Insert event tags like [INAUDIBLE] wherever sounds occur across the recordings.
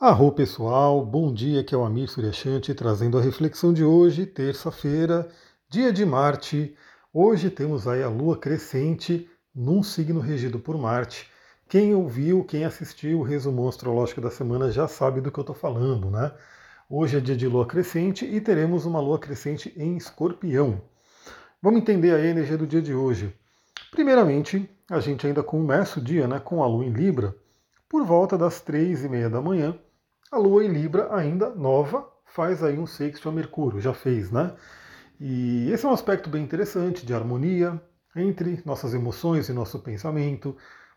Arro pessoal, bom dia, que é o Amir Suryashanti trazendo a reflexão de hoje, terça-feira, dia de Marte. Hoje temos aí a Lua crescente num signo regido por Marte. Quem ouviu, quem assistiu o resumo astrológico da semana já sabe do que eu estou falando, né? Hoje é dia de Lua crescente e teremos uma Lua crescente em Escorpião. Vamos entender a energia do dia de hoje. Primeiramente, a gente ainda começa o dia né, com a Lua em Libra, por volta das três e meia da manhã, a Lua em Libra, ainda nova, faz aí um sexto a Mercúrio, já fez, né? E esse é um aspecto bem interessante de harmonia entre nossas emoções e nosso pensamento.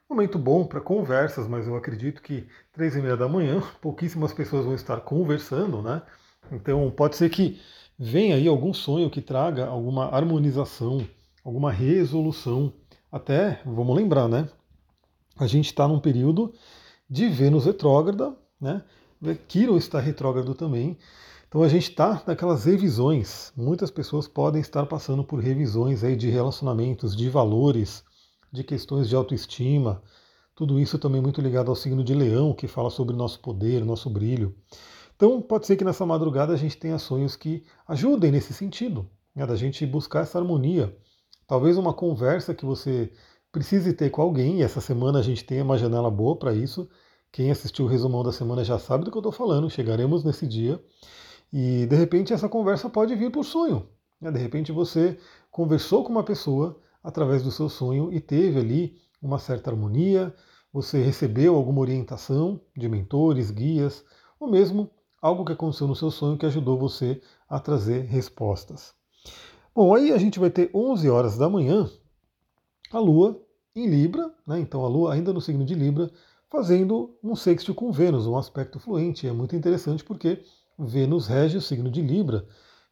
Momento bom para conversas, mas eu acredito que três e meia da manhã, [LAUGHS] pouquíssimas pessoas vão estar conversando, né? Então pode ser que venha aí algum sonho que traga alguma harmonização, alguma resolução. Até, vamos lembrar, né? A gente está num período de Vênus retrógrada, né? Quiron está retrógrado também. Então a gente está naquelas revisões. Muitas pessoas podem estar passando por revisões aí de relacionamentos, de valores, de questões de autoestima. Tudo isso também muito ligado ao signo de Leão, que fala sobre nosso poder, nosso brilho. Então pode ser que nessa madrugada a gente tenha sonhos que ajudem nesse sentido, né, da gente buscar essa harmonia. Talvez uma conversa que você precise ter com alguém, e essa semana a gente tem uma janela boa para isso, quem assistiu o resumão da semana já sabe do que eu estou falando, chegaremos nesse dia. E de repente essa conversa pode vir por sonho. Né? De repente você conversou com uma pessoa através do seu sonho e teve ali uma certa harmonia, você recebeu alguma orientação de mentores, guias, ou mesmo algo que aconteceu no seu sonho que ajudou você a trazer respostas. Bom, aí a gente vai ter 11 horas da manhã a Lua em Libra, né? então a Lua ainda no signo de Libra, fazendo um sexto com Vênus, um aspecto fluente. É muito interessante porque Vênus rege o signo de Libra.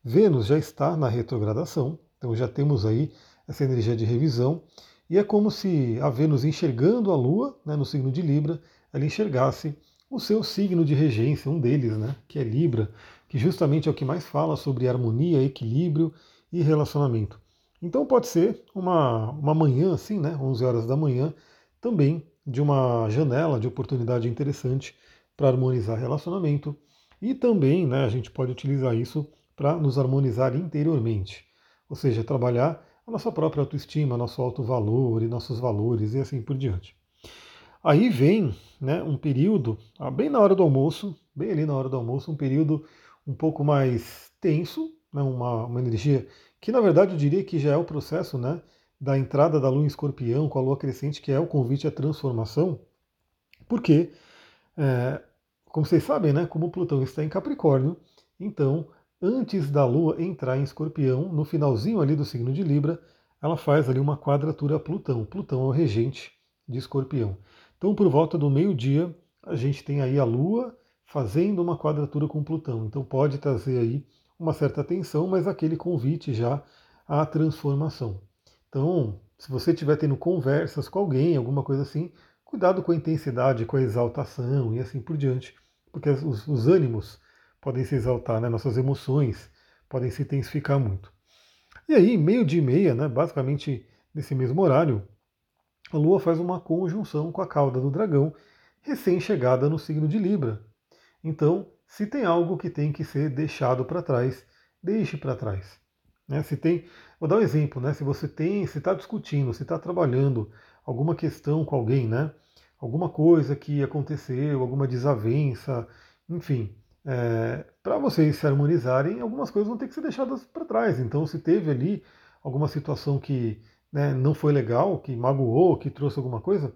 Vênus já está na retrogradação, então já temos aí essa energia de revisão. E é como se a Vênus enxergando a Lua né, no signo de Libra, ela enxergasse o seu signo de regência, um deles, né, que é Libra, que justamente é o que mais fala sobre harmonia, equilíbrio e relacionamento. Então pode ser uma, uma manhã assim, né, 11 horas da manhã, também de uma janela de oportunidade interessante para harmonizar relacionamento e também né, a gente pode utilizar isso para nos harmonizar interiormente, ou seja, trabalhar a nossa própria autoestima, nosso alto valor e nossos valores e assim por diante. Aí vem né, um período, ah, bem na hora do almoço, bem ali na hora do almoço, um período um pouco mais tenso, né, uma, uma energia que na verdade eu diria que já é o processo né, da entrada da lua em escorpião com a lua crescente, que é o convite à transformação, porque, é, como vocês sabem, né, como Plutão está em Capricórnio, então, antes da lua entrar em escorpião, no finalzinho ali do signo de Libra, ela faz ali uma quadratura a Plutão. Plutão é o regente de escorpião. Então, por volta do meio-dia, a gente tem aí a lua fazendo uma quadratura com Plutão. Então, pode trazer aí uma certa tensão, mas aquele convite já à transformação. Então, se você estiver tendo conversas com alguém, alguma coisa assim, cuidado com a intensidade, com a exaltação e assim por diante, porque os, os ânimos podem se exaltar, né? nossas emoções podem se intensificar muito. E aí, meio dia e meia, né, basicamente nesse mesmo horário, a Lua faz uma conjunção com a cauda do dragão, recém-chegada no signo de Libra. Então, se tem algo que tem que ser deixado para trás, deixe para trás. Né? Se tem, vou dar um exemplo, né? Se você tem, se está discutindo, se está trabalhando alguma questão com alguém, né? Alguma coisa que aconteceu, alguma desavença, enfim, é, para vocês se harmonizarem, algumas coisas vão ter que ser deixadas para trás. Então, se teve ali alguma situação que né, não foi legal, que magoou, que trouxe alguma coisa,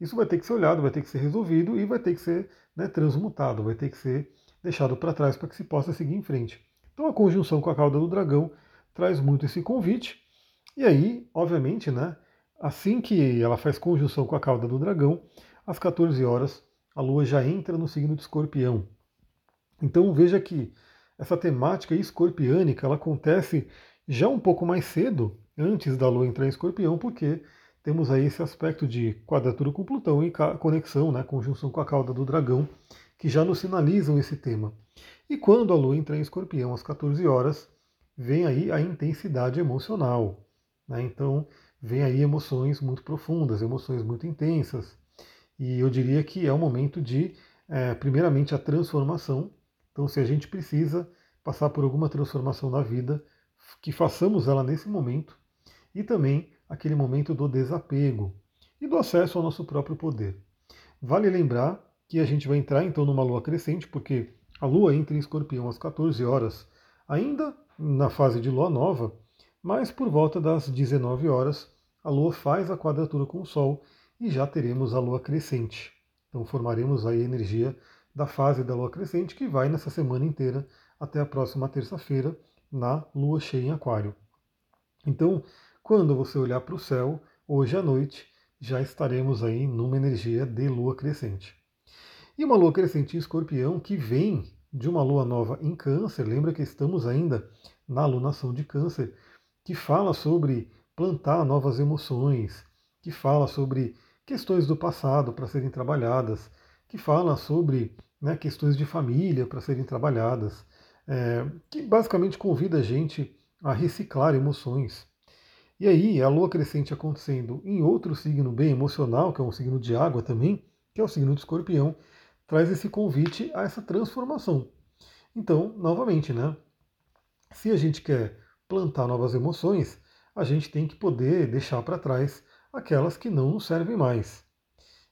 isso vai ter que ser olhado, vai ter que ser resolvido e vai ter que ser né, transmutado, vai ter que ser deixado para trás para que se possa seguir em frente. Então, a conjunção com a cauda do dragão traz muito esse convite. E aí, obviamente, né, assim que ela faz conjunção com a cauda do dragão, às 14 horas, a Lua já entra no signo de escorpião. Então veja que essa temática escorpiânica ela acontece já um pouco mais cedo, antes da Lua entrar em escorpião, porque temos aí esse aspecto de quadratura com Plutão e conexão, né, conjunção com a cauda do dragão, que já nos sinalizam esse tema. E quando a Lua entra em escorpião às 14 horas, vem aí a intensidade emocional. Né? Então, vem aí emoções muito profundas, emoções muito intensas. E eu diria que é o momento de é, primeiramente, a transformação. Então, se a gente precisa passar por alguma transformação na vida, que façamos ela nesse momento. E também aquele momento do desapego e do acesso ao nosso próprio poder. Vale lembrar que a gente vai entrar então numa lua crescente, porque a lua entra em escorpião às 14 horas, ainda na fase de lua nova, mas por volta das 19 horas a lua faz a quadratura com o sol e já teremos a lua crescente. Então formaremos aí a energia da fase da lua crescente que vai nessa semana inteira até a próxima terça-feira na lua cheia em Aquário. Então, quando você olhar para o céu, hoje à noite, já estaremos aí numa energia de lua crescente. E uma lua crescente em escorpião que vem de uma lua nova em câncer, lembra que estamos ainda na alunação de câncer, que fala sobre plantar novas emoções, que fala sobre questões do passado para serem trabalhadas, que fala sobre né, questões de família para serem trabalhadas, é, que basicamente convida a gente a reciclar emoções. E aí, a lua crescente acontecendo em outro signo bem emocional, que é um signo de água também, que é o signo de escorpião, traz esse convite a essa transformação. Então, novamente, né? Se a gente quer plantar novas emoções, a gente tem que poder deixar para trás aquelas que não nos servem mais.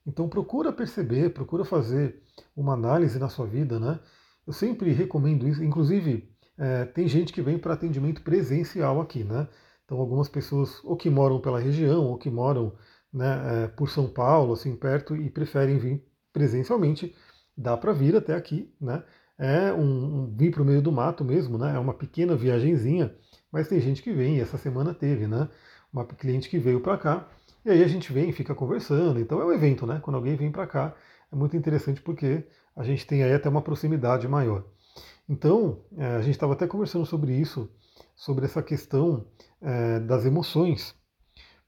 Então procura perceber, procura fazer uma análise na sua vida, né? Eu sempre recomendo isso, inclusive é, tem gente que vem para atendimento presencial aqui, né? Então algumas pessoas ou que moram pela região ou que moram né, é, por São Paulo, assim perto e preferem vir presencialmente, dá para vir até aqui, né? É um, um vir para o meio do mato mesmo, né? É uma pequena viagenzinha, mas tem gente que vem. Essa semana teve, né? Uma cliente que veio para cá e aí a gente vem fica conversando. Então é um evento, né? Quando alguém vem para cá, é muito interessante porque a gente tem aí até uma proximidade maior. Então, é, a gente estava até conversando sobre isso, sobre essa questão é, das emoções.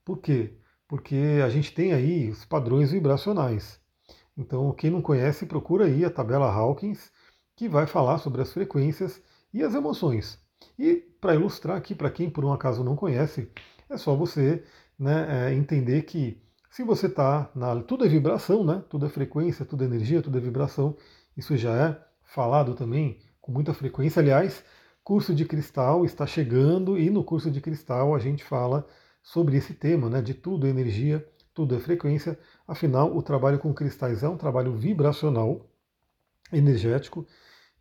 Por quê? Porque a gente tem aí os padrões vibracionais. Então, quem não conhece, procura aí a tabela Hawkins, que vai falar sobre as frequências e as emoções. E para ilustrar aqui, para quem por um acaso não conhece, é só você né, é, entender que se você está na. Tudo é vibração, né? Tudo é frequência, tudo é energia, tudo é vibração. Isso já é falado também com muita frequência. Aliás, curso de cristal está chegando e no curso de cristal a gente fala sobre esse tema, né? De tudo é energia, tudo é frequência. Afinal, o trabalho com cristais é um trabalho vibracional, energético.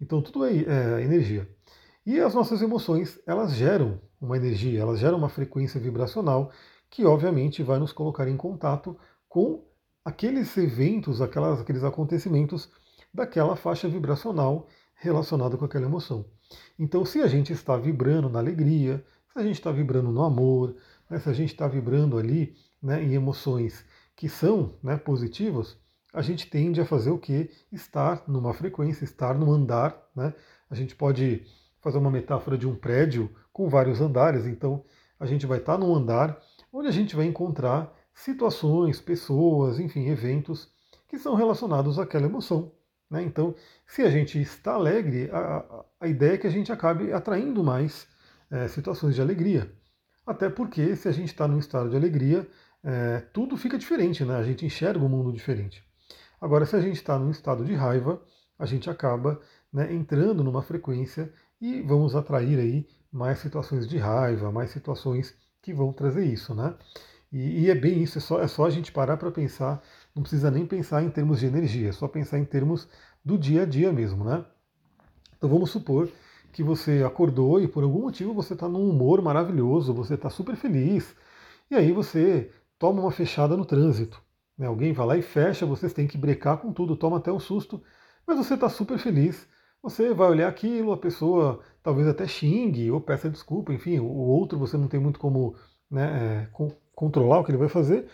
Então tudo é, é energia. E as nossas emoções, elas geram uma energia, elas geram uma frequência vibracional que obviamente vai nos colocar em contato com aqueles eventos, aquelas, aqueles acontecimentos daquela faixa vibracional relacionada com aquela emoção. Então, se a gente está vibrando na alegria, se a gente está vibrando no amor, né, se a gente está vibrando ali né, em emoções que são né, positivas, a gente tende a fazer o que? Estar numa frequência, estar num andar. Né? A gente pode fazer uma metáfora de um prédio com vários andares, então a gente vai estar num andar onde a gente vai encontrar situações, pessoas, enfim, eventos que são relacionados àquela emoção. Né? Então, se a gente está alegre, a, a ideia é que a gente acabe atraindo mais é, situações de alegria. Até porque, se a gente está num estado de alegria, é, tudo fica diferente, né? a gente enxerga o mundo diferente. Agora, se a gente está num estado de raiva, a gente acaba né, entrando numa frequência e vamos atrair aí mais situações de raiva, mais situações que vão trazer isso, né? E, e é bem isso, é só, é só a gente parar para pensar, não precisa nem pensar em termos de energia, é só pensar em termos do dia a dia mesmo, né? Então vamos supor que você acordou e por algum motivo você está num humor maravilhoso, você está super feliz, e aí você toma uma fechada no trânsito. Né? Alguém vai lá e fecha, vocês têm que brecar com tudo, toma até um susto, mas você está super feliz. Você vai olhar aquilo, a pessoa talvez até xingue ou peça desculpa, enfim, o outro você não tem muito como né, é, controlar o que ele vai fazer,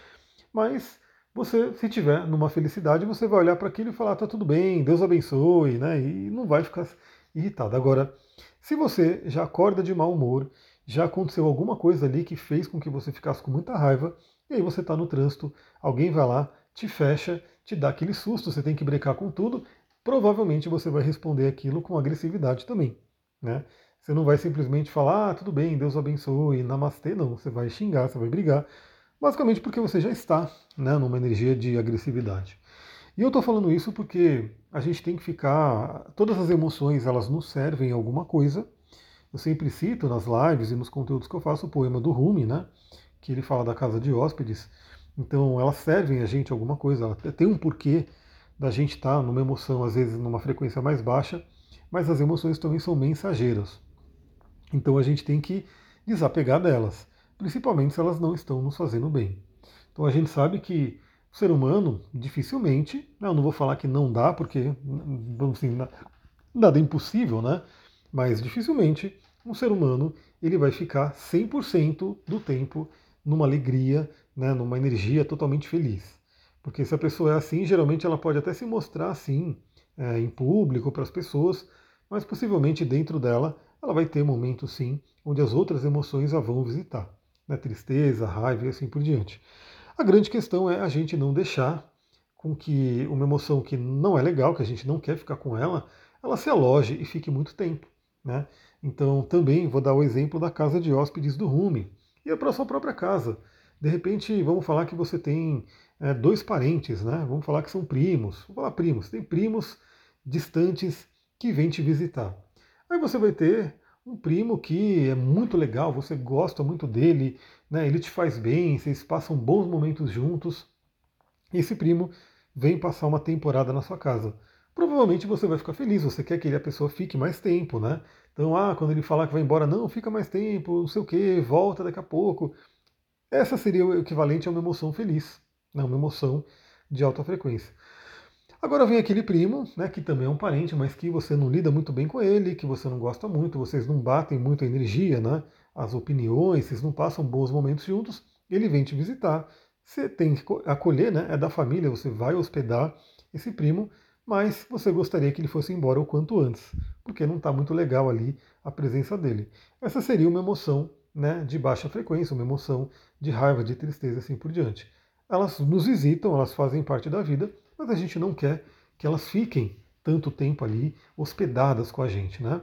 mas você, se tiver numa felicidade, você vai olhar para aquilo e falar, tá tudo bem, Deus abençoe, né? E não vai ficar irritado. Agora, se você já acorda de mau humor, já aconteceu alguma coisa ali que fez com que você ficasse com muita raiva, e aí você está no trânsito, alguém vai lá, te fecha, te dá aquele susto, você tem que brecar com tudo, provavelmente você vai responder aquilo com agressividade também. Né? Você não vai simplesmente falar, ah, tudo bem, Deus abençoe, namastê, não. Você vai xingar, você vai brigar, basicamente porque você já está né, numa energia de agressividade. E eu estou falando isso porque a gente tem que ficar. Todas as emoções elas nos servem alguma coisa. Eu sempre cito nas lives e nos conteúdos que eu faço o poema do Rumi, né? Que ele fala da casa de hóspedes. Então elas servem a gente alguma coisa. Tem um porquê da gente estar tá numa emoção, às vezes numa frequência mais baixa, mas as emoções também são mensageiras. Então a gente tem que desapegar delas, principalmente se elas não estão nos fazendo bem. Então a gente sabe que o ser humano dificilmente, né, eu não vou falar que não dá, porque vamos assim, nada é impossível, né? Mas dificilmente um ser humano ele vai ficar 100% do tempo numa alegria, né, numa energia totalmente feliz. Porque se a pessoa é assim, geralmente ela pode até se mostrar assim é, em público para as pessoas, mas possivelmente dentro dela ela vai ter momentos sim onde as outras emoções a vão visitar, né, tristeza, raiva e assim por diante. A grande questão é a gente não deixar com que uma emoção que não é legal, que a gente não quer ficar com ela, ela se aloje e fique muito tempo. Né? Então também vou dar o exemplo da casa de hóspedes do Rumi e é para sua própria casa. De repente, vamos falar que você tem é, dois parentes, né? Vamos falar que são primos. Vamos falar primos. Tem primos distantes que vêm te visitar. Aí você vai ter um primo que é muito legal, você gosta muito dele, né? ele te faz bem, vocês passam bons momentos juntos. Esse primo vem passar uma temporada na sua casa. Provavelmente você vai ficar feliz, você quer que a pessoa fique mais tempo, né? Então, ah, quando ele falar que vai embora, não, fica mais tempo, não sei o que, volta daqui a pouco. Essa seria o equivalente a uma emoção feliz, né? uma emoção de alta frequência. Agora vem aquele primo, né, que também é um parente, mas que você não lida muito bem com ele, que você não gosta muito, vocês não batem muito a energia, né, as opiniões, vocês não passam bons momentos juntos, ele vem te visitar. Você tem que acolher, né, é da família, você vai hospedar esse primo, mas você gostaria que ele fosse embora o quanto antes, porque não está muito legal ali a presença dele. Essa seria uma emoção né, de baixa frequência, uma emoção de raiva, de tristeza, assim por diante. Elas nos visitam, elas fazem parte da vida, mas a gente não quer que elas fiquem tanto tempo ali hospedadas com a gente, né?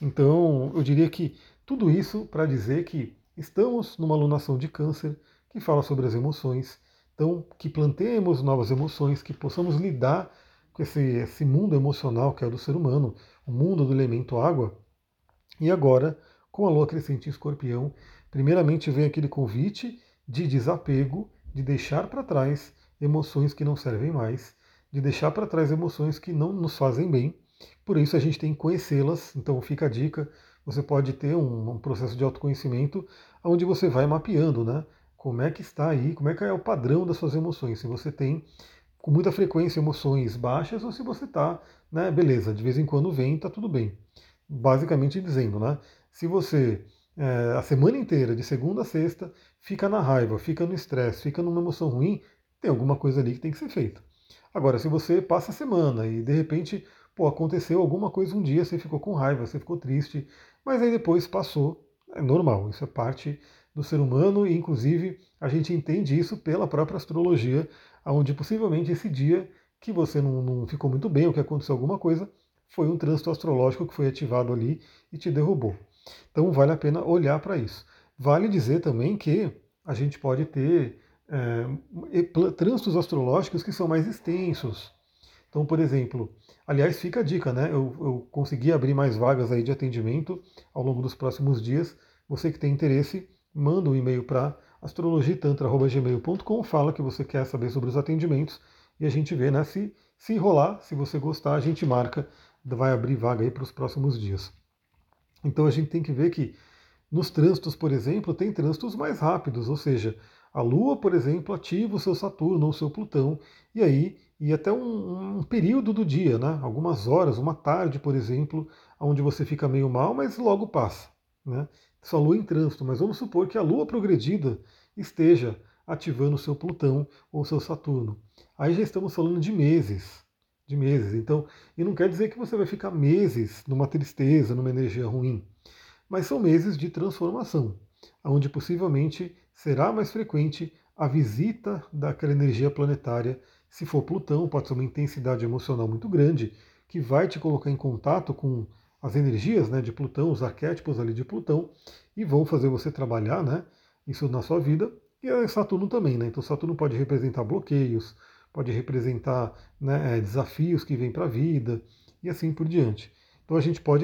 Então, eu diria que tudo isso para dizer que estamos numa alunação de câncer que fala sobre as emoções. Então, que plantemos novas emoções, que possamos lidar esse, esse mundo emocional que é o do ser humano, o mundo do elemento água. E agora, com a lua crescente em escorpião, primeiramente vem aquele convite de desapego, de deixar para trás emoções que não servem mais, de deixar para trás emoções que não nos fazem bem. Por isso a gente tem que conhecê-las. Então fica a dica. Você pode ter um, um, processo de autoconhecimento onde você vai mapeando, né? Como é que está aí, como é que é o padrão das suas emoções. Se você tem com muita frequência emoções baixas ou se você está, né? Beleza, de vez em quando vem, está tudo bem. Basicamente dizendo, né? Se você é, a semana inteira, de segunda a sexta, fica na raiva, fica no estresse, fica numa emoção ruim, tem alguma coisa ali que tem que ser feita. Agora, se você passa a semana e de repente, pô, aconteceu alguma coisa um dia, você ficou com raiva, você ficou triste, mas aí depois passou, é normal, isso é parte do ser humano e inclusive a gente entende isso pela própria astrologia, onde possivelmente esse dia que você não, não ficou muito bem, ou que aconteceu alguma coisa, foi um trânsito astrológico que foi ativado ali e te derrubou. Então vale a pena olhar para isso. Vale dizer também que a gente pode ter é, trânsitos astrológicos que são mais extensos. Então, por exemplo, aliás, fica a dica, né? Eu, eu consegui abrir mais vagas aí de atendimento ao longo dos próximos dias. Você que tem interesse, manda um e-mail para astrologitantra.gmail.com, fala que você quer saber sobre os atendimentos e a gente vê, né? Se, se rolar, se você gostar, a gente marca, vai abrir vaga aí para os próximos dias. Então a gente tem que ver que nos trânsitos, por exemplo, tem trânsitos mais rápidos, ou seja, a Lua, por exemplo, ativa o seu Saturno ou o seu Plutão, e aí, e até um, um, período do dia, né? algumas horas, uma tarde, por exemplo, onde você fica meio mal, mas logo passa. Né? Sua Lua em trânsito, mas vamos supor que a Lua progredida esteja ativando o seu Plutão ou seu Saturno. Aí já estamos falando de meses, de meses. Então, e não quer dizer que você vai ficar meses numa tristeza, numa energia ruim, mas são meses de transformação, onde possivelmente será mais frequente a visita daquela energia planetária. Se for Plutão, pode ser uma intensidade emocional muito grande, que vai te colocar em contato com as energias né, de Plutão, os arquétipos ali de Plutão, e vão fazer você trabalhar né, isso na sua vida. E Saturno também, né? Então Saturno pode representar bloqueios, pode representar né, é, desafios que vêm para a vida e assim por diante. Então a gente pode